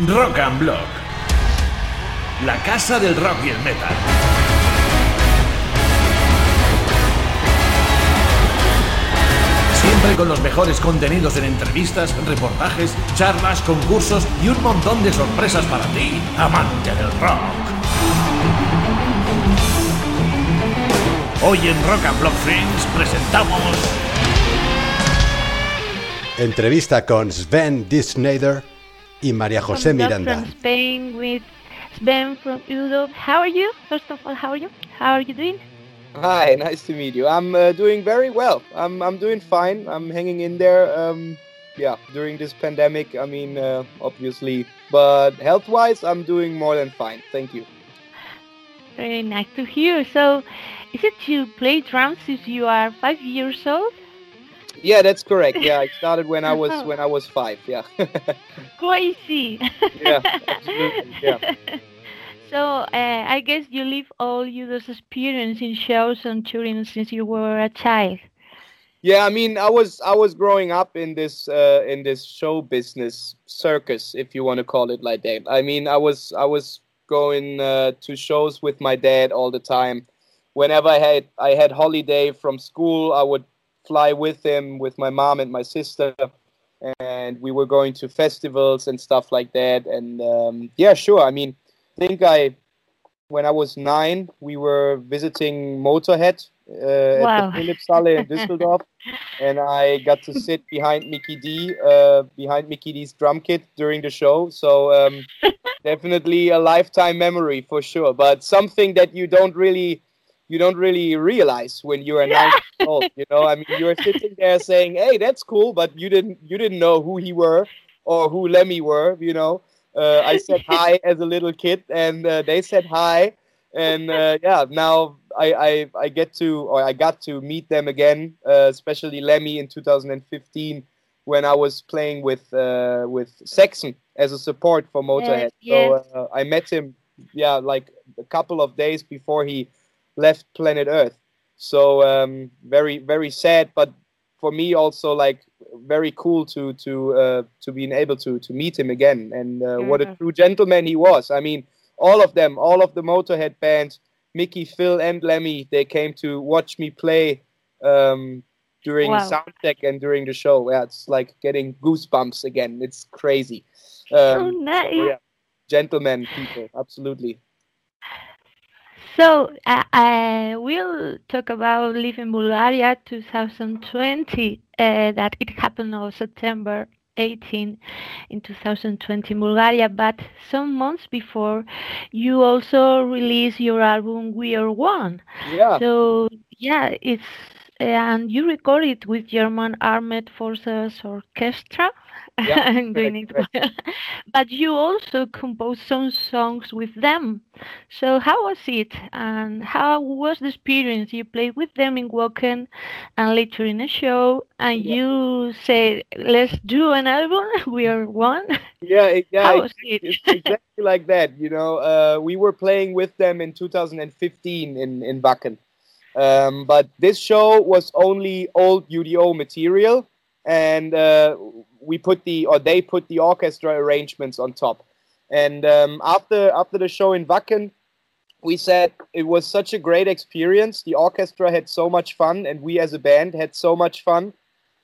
Rock and Block. La casa del rock y el metal. Siempre con los mejores contenidos en entrevistas, reportajes, charlas, concursos y un montón de sorpresas para ti, amante del rock. Hoy en Rock and Block Friends presentamos Entrevista con Sven Disneyder y María José From Miranda. From Spain with Sven from Europe. How are you? First of all, how are you? How are you doing? Hi, nice to meet you. I'm uh, doing very well. I'm I'm doing fine. I'm hanging in there. Um, yeah, during this pandemic. I mean, uh, obviously, but health-wise, I'm doing more than fine. Thank you. Very nice to hear. So, is it you play drums since you are five years old? Yeah, that's correct. Yeah, I started when I was when I was five. Yeah. Crazy. yeah, absolutely. Yeah. So uh, I guess you live all your those experience in shows and touring since you were a child. Yeah, I mean, I was I was growing up in this uh, in this show business circus, if you want to call it like that. I mean, I was I was going uh, to shows with my dad all the time. Whenever I had I had holiday from school, I would fly with him with my mom and my sister, and we were going to festivals and stuff like that. And um, yeah, sure. I mean, I think I when I was nine, we were visiting Motorhead uh, Wow. at the Philipshalle in Düsseldorf, and I got to sit behind Mikkey Dee, uh, behind Mikkey Dee's drum kit during the show. So um, definitely a lifetime memory for sure. But something that you don't really you don't really realize when you are nine years old. You know, I mean, you're sitting there saying, "Hey, that's cool," but you didn't you didn't know who he were or who Lemmy were. You know, uh, I said hi as a little kid, and uh, they said hi, and uh, yeah, now I, I I get to or I got to meet them again, uh, especially Lemmy in 2015 when I was playing with uh, with Saxon as a support for Motorhead. yes. So uh, I met him, yeah, like a couple of days before he left planet Earth. So um, very very sad, but for me also like very cool to to uh, to being able to to meet him again and uh, what a true gentleman he was. I mean, all of them, all of the Motorhead bands, Mikkey, Phil, and Lemmy, they came to watch me play um, during Wow. soundcheck and during the show. Yeah, it's like getting goosebumps again. It's crazy. Um, nice. yeah. Gentlemen, people, absolutely. So uh, I will talk about in Bulgaria 2020. Uh, that it happened on September 18 in 2020 in Bulgaria. But some months before, you also released your album We Are One. Yeah. So yeah, it's and you recorded with German Armed Forces Orchestra. Yeah, I'm doing correct, it, but you also composed some songs with them. So how was it, and how was the experience? You played with them in Wacken, and later in a show, and Yeah. you said, "Let's do an album. We are one." Yeah, it- yeah, how it- was it? exactly like that. You know, uh, we were playing with them in 2015 in in Wacken, um, but this show was only old UDO material, and uh, we put the or they put the orchestra arrangements on top. And um, after after the show in Wacken, we said it was such a great experience. The orchestra had so much fun, and we as a band had so much fun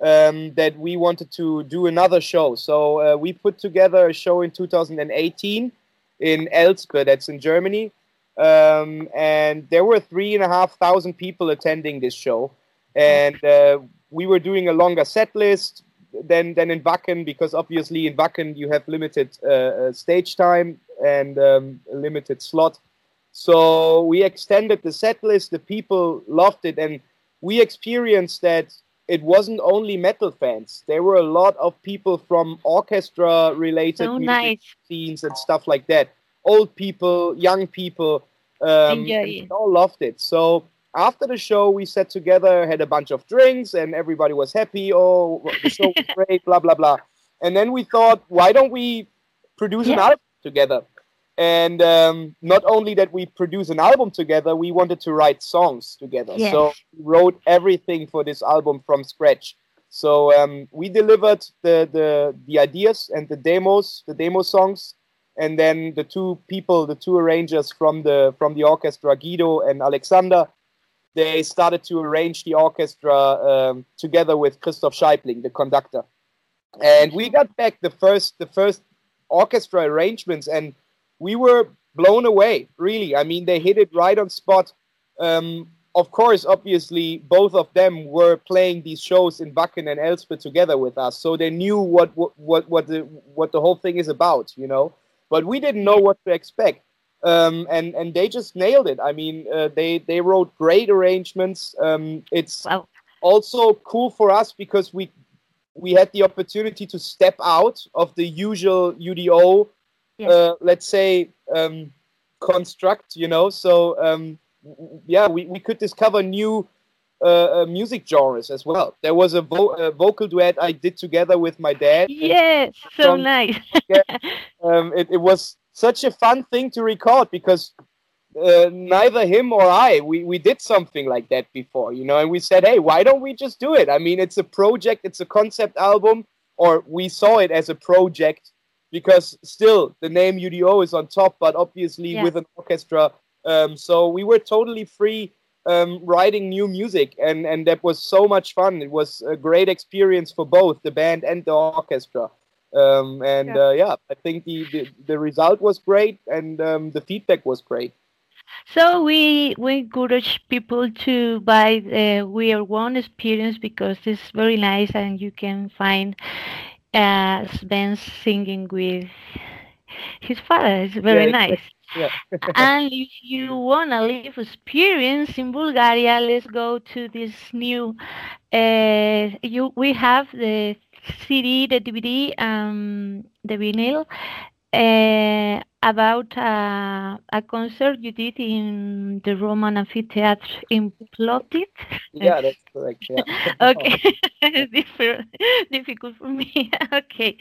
um, that we wanted to do another show. So uh, we put together a show in 2018 in Elspe, that's in Germany. Um, and there were three and a half thousand people attending this show. And uh, we were doing a longer set list than, than in Wacken because obviously in Wacken you have limited uh, uh, stage time and um, a limited slot. So we extended the set list. The people loved it, and we experienced that it wasn't only metal fans. There were a lot of people from orchestra-related So nice. scenes and stuff like that. Old people, young people, um, all loved it. So after the show, we sat together, had a bunch of drinks, and everybody was happy. Oh, the show was great, blah blah blah. And then we thought, why don't we produce an album together? And um, not only that we produce an album together, we wanted to write songs together. Yes. So we wrote everything for this album from scratch. So um, we delivered the, the the ideas and the demos, the demo songs and then the two people, the two arrangers from the from the orchestra, Guido and Alexander, they started to arrange the orchestra um, together with Christoph Scheibling, the conductor. And we got back the first the first orchestra arrangements, and we were blown away. Really, I mean, they hit it right on spot. Um, of course, obviously, both of them were playing these shows in Wacken and elsewhere together with us, so they knew what what what the what the whole thing is about, you know. But we didn't know what to expect, um, and and they just nailed it. I mean, uh, they they wrote great arrangements. Um, it's wow. also cool for us because we we had the opportunity to step out of the usual UDO, yes. uh, let's say, um, construct, you know. So, um, yeah, we, we could discover new uh, uh, music genres as well. There was a, vo- a, vocal duet I did together with my dad. Yes, so nice. yeah, um, it, it was such a fun thing to record because uh, neither him or I, we, we did something like that before, you know, and we said, hey, why don't we just do it? I mean, it's a project, it's a concept album, or we saw it as a project because still the name UDO is on top, but obviously yeah. with an orchestra. Um, so we were totally free um, writing new music, and, and that was so much fun. It was a great experience for both the band and the orchestra. Um, and yeah. Uh, yeah. I think the, the, the result was great, and um, the feedback was great. So we we encourage people to buy the We Are One experience because it's very nice and you can find uh, Sven singing with his father. It's very yeah, nice. Yeah. and if you want to live experience in Bulgaria, let's go to this new. Uh, you we have the CD, the DVD, um, the vinyl, uh, about uh, a concert you did in the Roman Amphitheatre in Plovdiv. Yeah, that's correct. Yeah. okay, Different, difficult for me. okay,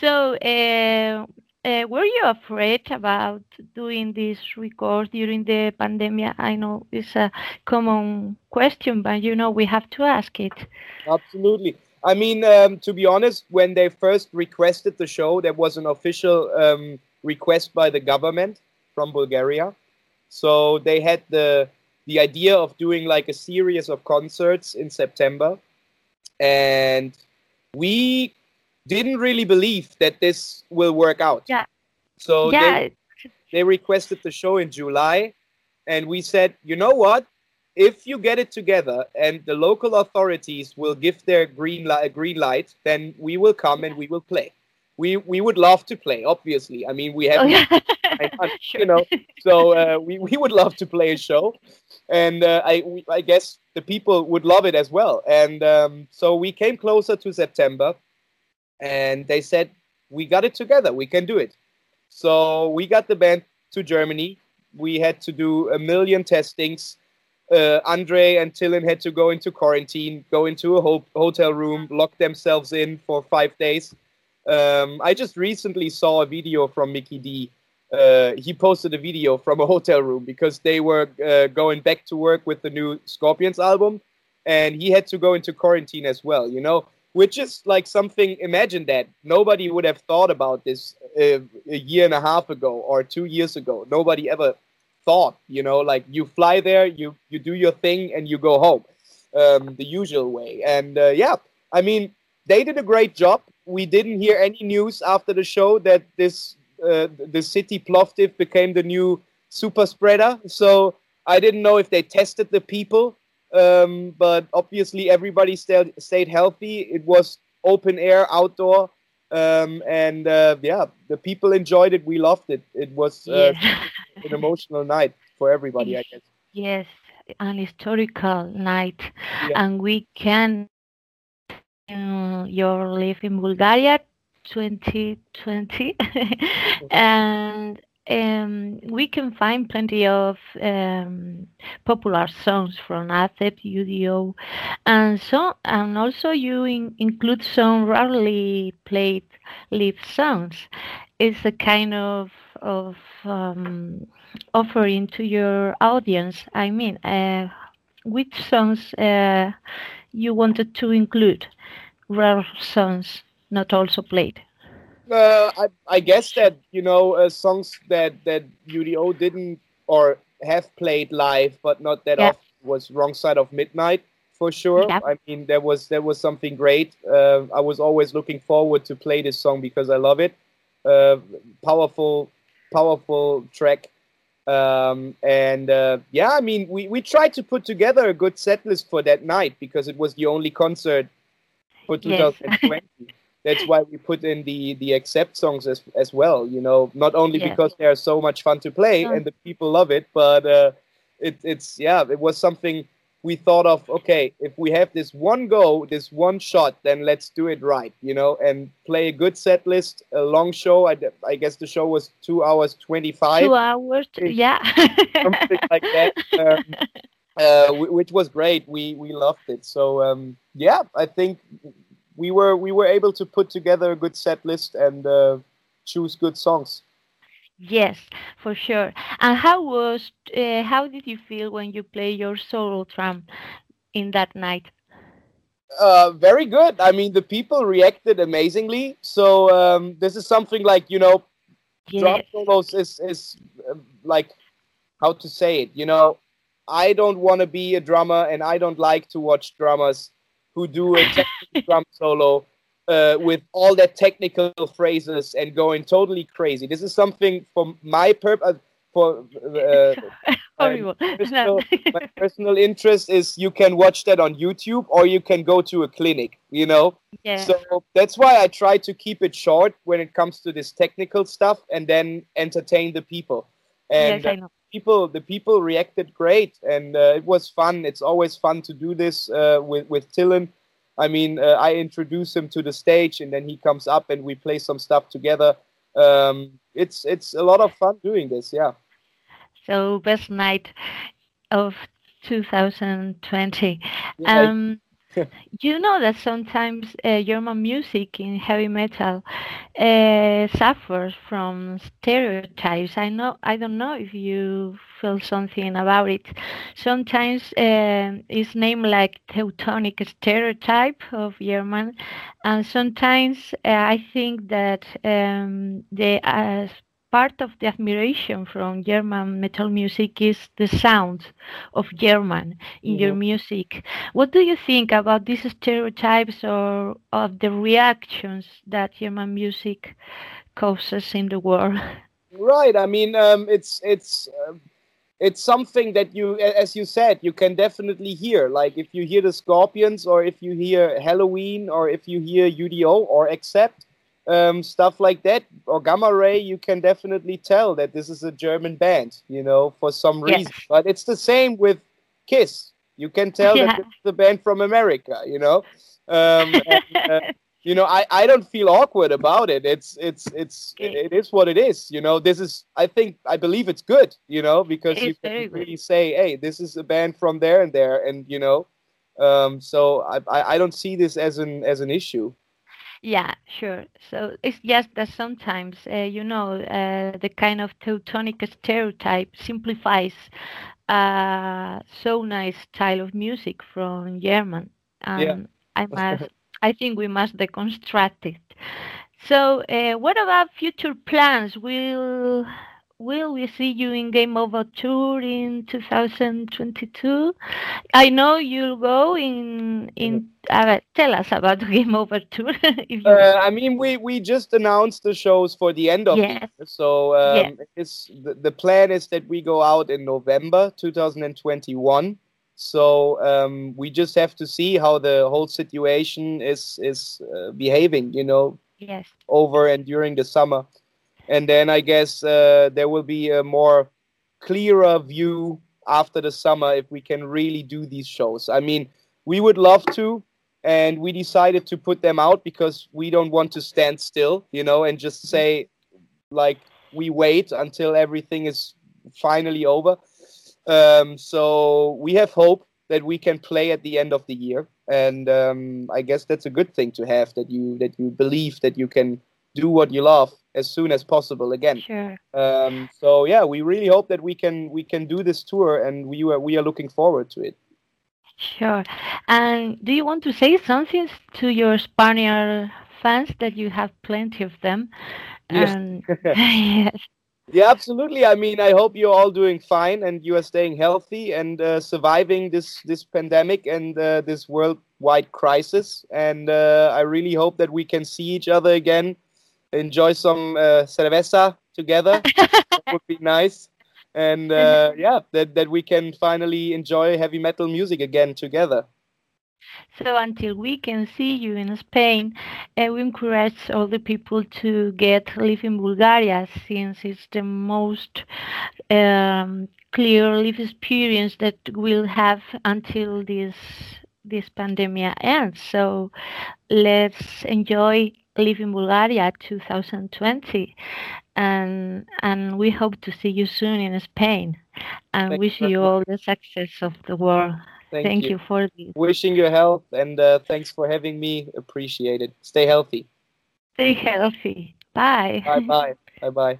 so uh, uh, were you afraid about doing this record during the pandemic? I know it's a common question, but you know we have to ask it. Absolutely. I mean, um, to be honest, when they first requested the show, there was an official um, request by the government from Bulgaria. So they had the the idea of doing like a series of concerts in September, and we didn't really believe that this will work out. Yeah. So yeah. They, they requested the show in July, and we said, you know what? If you get it together and the local authorities will give their green light, green light, then we will come and we will play. We we would love to play, obviously. I mean, we have, oh, yeah. you know, so uh, we we would love to play a show, and uh, I we, I guess the people would love it as well. And um, so we came closer to September, and they said we got it together, we can do it. So we got the band to Germany. We had to do a million testings uh, Andre and Tilen had to go into quarantine, go into a ho- hotel room, lock themselves in for five days. Um, I just recently saw a video from Mikkey Dee. Uh, he posted a video from a hotel room because they were uh, going back to work with the new Scorpions album, and he had to go into quarantine as well. You know, which is like something. Imagine that nobody would have thought about this uh, a year and a half ago or two years ago. Nobody ever thought you know like you fly there you you do your thing and you go home um, the usual way. And uh, yeah i mean they did a great job. We didn't hear any news after the show that this uh, the city plovdiv became the new super spreader. So i didn't know if they tested the people um, but obviously everybody stayed, stayed healthy. It was open air outdoor um, and uh, yeah, the people enjoyed it. We loved it. It was uh, an emotional night for everybody, I guess. Yes, an historical night, yeah. and we can uh, your live in Bulgaria 2020 and um, we can find plenty of um, popular songs from Accept, UDO, and so and also you in, include some rarely played live songs. It's a kind of of um, offering to your audience. I mean, uh, which songs uh, you wanted to include? Rare songs not also played. Uh, I, I guess that you know uh, songs that that UDO didn't or have played live, but not that Yeah. often, was "Wrong Side of Midnight" for sure. Yeah. I mean, there was there was something great. Uh, I was always looking forward to play this song because I love it. Uh, powerful, powerful track. Um, and uh, yeah, I mean, we, we tried to put together a good set list for that night because it was the only concert for Yes. 2020. That's why we put in the the Accept songs as as well. You know, not only Yeah. because they are so much fun to play and the people love it, but uh, it, it's yeah, it was something we thought of. Okay, if we have this one go, this one shot, then let's do it right. You know, and play a good set list, a long show. I, I guess the show was two hours twenty five Two hours. It- Yeah. something like that, um, uh, which was great. We we loved it. So um, yeah, I think we were we were able to put together a good set list and uh, choose good songs. Yes, for sure. And how was uh, how did you feel when you play your solo drum in that night? Uh, very good. I mean, the people reacted amazingly. So um, this is something like you know, drum Yes. solos is is um, like how to say it. You know, I don't want to be a drummer, and I don't like to watch drummers who do a drum solo uh, with all that technical phrases and going totally crazy. This is something for my purpose. For uh, Horrible. personal, my personal interest is you can watch that on YouTube or you can go to a clinic. You know, yeah. so that's why I try to keep it short when it comes to this technical stuff and then entertain the people. And yes, know. People, the people reacted great, and uh, it was fun. It's always fun to do this uh, with with Tilen. I mean, uh, I introduce him to the stage, and then he comes up, and we play some stuff together. Um, it's it's a lot of fun doing this. Yeah. So best night of 2020. Yeah, Um, you know that sometimes uh, German music in heavy metal uh, suffers from stereotypes. I know. I don't know if you feel something about it. Sometimes um it's named like Teutonic stereotype of German, and sometimes uh, I think that um, the uh, part of the admiration from German metal music is the sound of German in your Mhm. music. What do you think about these stereotypes or of the reactions that German music causes in the world? Right. I mean, um, it's it's um, it's something that you, as you said, you can definitely hear. Like if you hear the Scorpions, or if you hear Helloween, or if you hear UDO, or Accept, um, stuff like that, or Gamma Ray, you can definitely tell that this is a German band. You know, for some Yes. reason. But it's the same with Kiss. You can tell Yeah. that it's the band from America. You know. Um, and, uh, you know I, I don't feel awkward about it it's it's it's it, it is what it is you know this is i think i believe it's good you know because you It's very can really say hey this is a band from there and there and you know um so i i, I don't see this as an as an issue Yeah, sure. So it's just that sometimes, uh, you know, uh, the kind of Teutonic stereotype simplifies uh, so nice style of music from German. And I must, I think we must deconstruct it. So, uh, what about future plans? Will will we see you in Game Over Tour in 2022? I know you'll go in in. Uh, tell us about Game Over Tour. if you uh, i mean we we just announced the shows for the end of the Yes. year so um it's the, the plan is that we go out in november 2021 so um, we just have to see how the whole situation is is uh, behaving you know yes, over and during the summer. And then I guess uh, there will be a more clearer view after the summer if we can really do these shows. I mean, we would love to, and we decided to put them out because we don't want to stand still, you know, and just say, like, we wait until everything is finally over. Um, so we have hope that we can play at the end of the year, and um, I guess that's a good thing to have that you that you believe that you can do what you love as soon as possible again. sure. Um, so yeah, we really hope that we can we can do this tour, and we are we are looking forward to it. Sure. And do you want to say something to your Spaniard fans that you have plenty of them. Yes. And yes. Yeah, absolutely. I mean, I hope you're all doing fine and you are staying healthy and uh, surviving this this pandemic and uh, this worldwide crisis. And uh, I really hope that we can see each other again, enjoy some uh, cerveza together. that would be nice. And uh, yeah, that that we can finally enjoy heavy metal music again together. So until we can see you in Spain, uh, we encourage all the people to get live in Bulgaria since it's the most um, clear live experience that we'll have until this this pandemic ends. So let's enjoy live in Bulgaria 2020 and and we hope to see you soon in Spain and Thank wish you you all the success of the world. Thank, Thank, you. you. for this. Wishing you health and uh, thanks for having me. Appreciate it. Stay healthy. Stay healthy. Bye. Bye bye. Bye bye.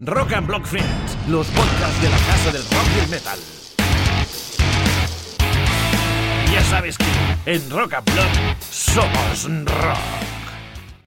Rock and Block Friends, los podcasts de la casa del rock y el metal. Ya sabes que en Rock and somos rock.